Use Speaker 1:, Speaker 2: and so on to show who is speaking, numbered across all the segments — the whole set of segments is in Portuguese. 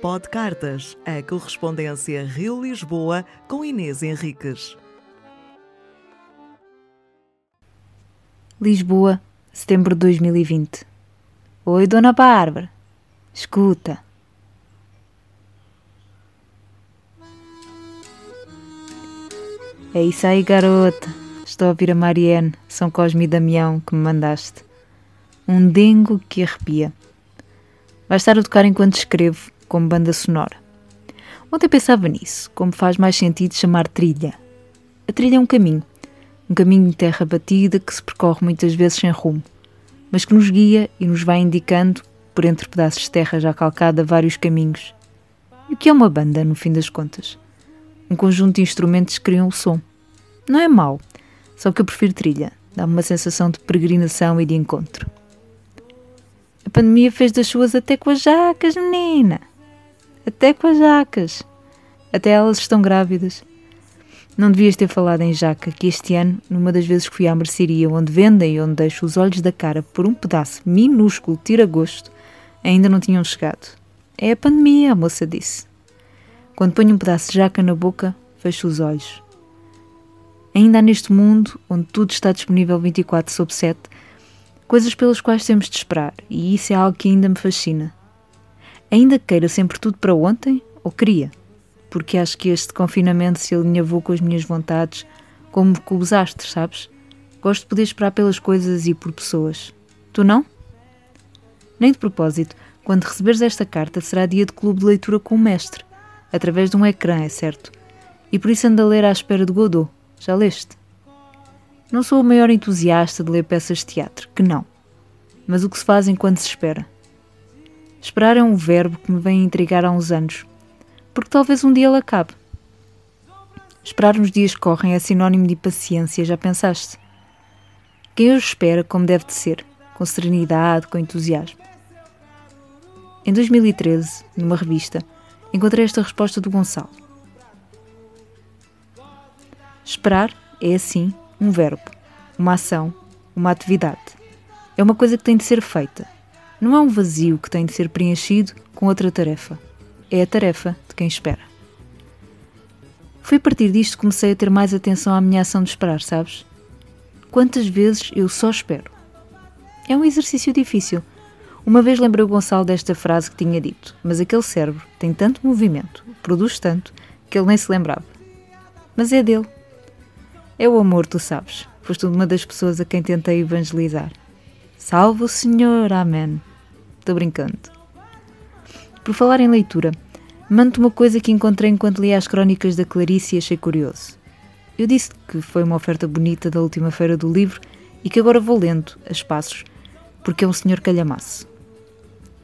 Speaker 1: Pod Cartas, a correspondência Rio-Lisboa com Inês Henriques.
Speaker 2: Lisboa, setembro de 2020. Oi, Dona Bárbara. Escuta. É isso aí, garota. Estou a ouvir a Marianne, São Cosme e Damião, que me mandaste. Um dengo que arrepia. Vai estar a tocar enquanto escrevo, como banda sonora. Ontem pensava nisso, como faz mais sentido chamar trilha. A trilha é um caminho, um caminho de terra batida que se percorre muitas vezes sem rumo, mas que nos guia e nos vai indicando, por entre pedaços de terra já calcada, vários caminhos. E o que é uma banda, no fim das contas? Um conjunto de instrumentos que criam o som. Não é mau, só que eu prefiro trilha. Dá-me uma sensação de peregrinação e de encontro. A pandemia fez das suas até com as jacas, menina. Até com as jacas. Até elas estão grávidas. Não devias ter falado em jaca, que este ano, numa das vezes que fui à mercearia onde vendem e onde deixo os olhos da cara por um pedaço minúsculo tira-gosto, ainda não tinham chegado. É a pandemia, a moça disse. Quando ponho um pedaço de jaca na boca, fecho os olhos. Ainda há neste mundo, onde tudo está disponível 24 sobre 7, coisas pelas quais temos de esperar, e isso é algo que ainda me fascina. Ainda queira sempre tudo para ontem, ou queria? Porque acho que este confinamento se alinhavou com as minhas vontades, como com os astros, sabes? Gosto de poder esperar pelas coisas e por pessoas. Tu não? Nem de propósito, quando receberes esta carta será dia de clube de leitura com o mestre, através de um ecrã, é certo. E por isso ando a ler à espera de Godot. Já leste? Não sou o maior entusiasta de ler peças de teatro, que não. Mas o que se faz enquanto se espera? Esperar é um verbo que me vem intrigar há uns anos, porque talvez um dia ele acabe. Esperar nos dias que correm é sinónimo de paciência, já pensaste? Quem hoje espera como deve de ser, com serenidade, com entusiasmo. Em 2013, numa revista, encontrei esta resposta do Gonçalo. Esperar é, assim, um verbo, uma ação, uma atividade. É uma coisa que tem de ser feita. Não é um vazio que tem de ser preenchido com outra tarefa. É a tarefa de quem espera. Foi a partir disto que comecei a ter mais atenção à minha ação de esperar, sabes? Quantas vezes eu só espero? É um exercício difícil. Uma vez lembrei o Gonçalo desta frase que tinha dito, mas aquele cérebro tem tanto movimento, produz tanto, que ele nem se lembrava. Mas é dele. É o amor, tu sabes. Foste uma das pessoas a quem tentei evangelizar. Salve o Senhor, Amém. Estou brincando. Por falar em leitura, mando-te uma coisa que encontrei enquanto lia as crónicas da Clarice e achei curioso. Eu disse que foi uma oferta bonita da última feira do livro e que agora vou lendo, a espaços, porque é um senhor calhamaço.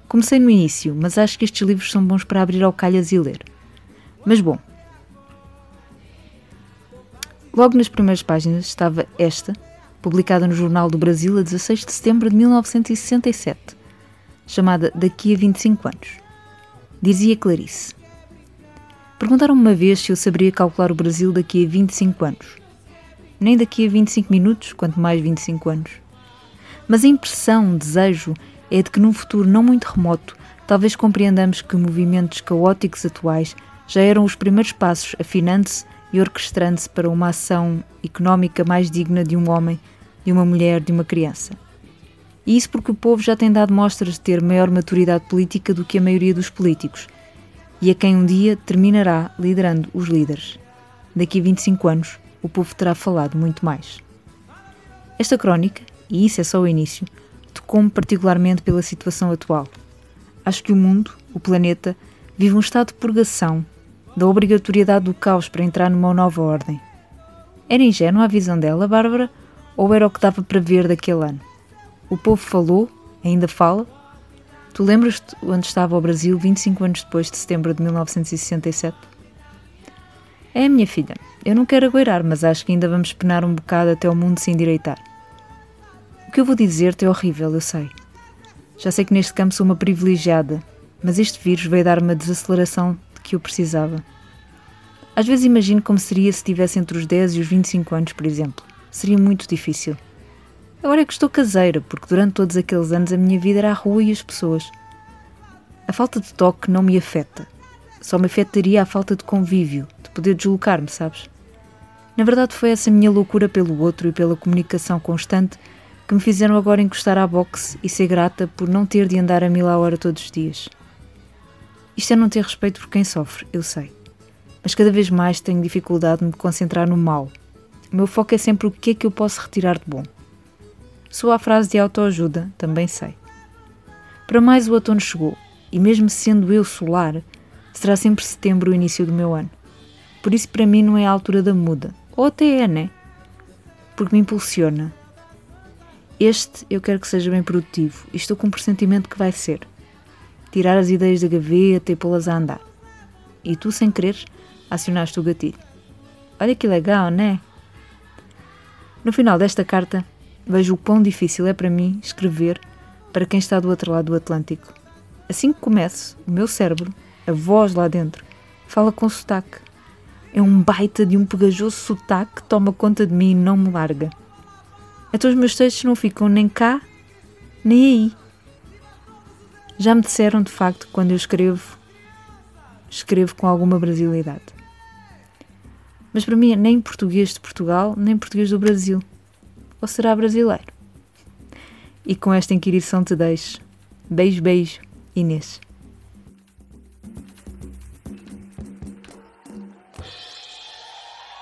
Speaker 2: Comecei no início, mas acho que estes livros são bons para abrir ao calhas e ler. Mas bom, Logo nas primeiras páginas estava esta, publicada no Jornal do Brasil a 16 de setembro de 1967, chamada Daqui a 25 anos. Dizia Clarice. Perguntaram-me uma vez se eu saberia calcular o Brasil daqui a 25 anos. Nem daqui a 25 minutos, quanto mais 25 anos. Mas a impressão, desejo, é de que num futuro não muito remoto, talvez compreendamos que movimentos caóticos atuais já eram os primeiros passos afinando-se e orquestrando-se para uma ação económica mais digna de um homem, de uma mulher, de uma criança. E isso porque o povo já tem dado mostras de ter maior maturidade política do que a maioria dos políticos, e a quem um dia terminará liderando os líderes. Daqui a 25 anos, o povo terá falado muito mais. Esta crónica, e isso é só o início, tocou-me particularmente pela situação atual. Acho que o mundo, o planeta, vive um estado de purgação da obrigatoriedade do caos para entrar numa nova ordem. Era ingênua a visão dela, Bárbara, ou era o que dava para ver daquele ano? O povo falou, ainda fala. Tu lembras-te onde estava o Brasil 25 anos depois de setembro de 1967? É, minha filha, eu não quero agoirar, mas acho que ainda vamos penar um bocado até o mundo se endireitar. O que eu vou dizer-te é horrível, eu sei. Já sei que neste campo sou uma privilegiada, mas este vírus veio dar-me a desaceleração que eu precisava. Às vezes imagino como seria se tivesse entre os 10 e os 25 anos, por exemplo. Seria muito difícil. Agora é que estou caseira, porque durante todos aqueles anos a minha vida era a rua e as pessoas. A falta de toque não me afeta. Só me afetaria a falta de convívio, de poder deslocar-me, sabes? Na verdade, foi essa minha loucura pelo outro e pela comunicação constante que me fizeram agora encostar à boxe e ser grata por não ter de andar a mil a hora todos os dias. Isto é não ter respeito por quem sofre, eu sei. Mas cada vez mais tenho dificuldade de me concentrar no mal. O meu foco é sempre o que é que eu posso retirar de bom. Sou a frase de autoajuda, também sei. Para mais o outono chegou, e mesmo sendo eu solar, será sempre setembro o início do meu ano. Por isso para mim não é a altura da muda, ou até é, né? Porque me impulsiona. Este eu quero que seja bem produtivo e estou com um pressentimento que vai ser. Tirar as ideias da gaveta e pô-las a andar. E tu, sem querer, acionaste o gatilho. Olha que legal, né? No final desta carta, vejo o quão difícil é para mim escrever para quem está do outro lado do Atlântico. Assim que começo, o meu cérebro, a voz lá dentro, fala com sotaque. É um baita de um pegajoso sotaque que toma conta de mim e não me larga. Então os meus textos não ficam nem cá, nem aí. Já me disseram de facto quando eu escrevo, escrevo com alguma brasilidade. Mas para mim nem português de Portugal, nem português do Brasil. Ou será brasileiro? E com esta inquirição te deixo. Beijo, beijo, Inês.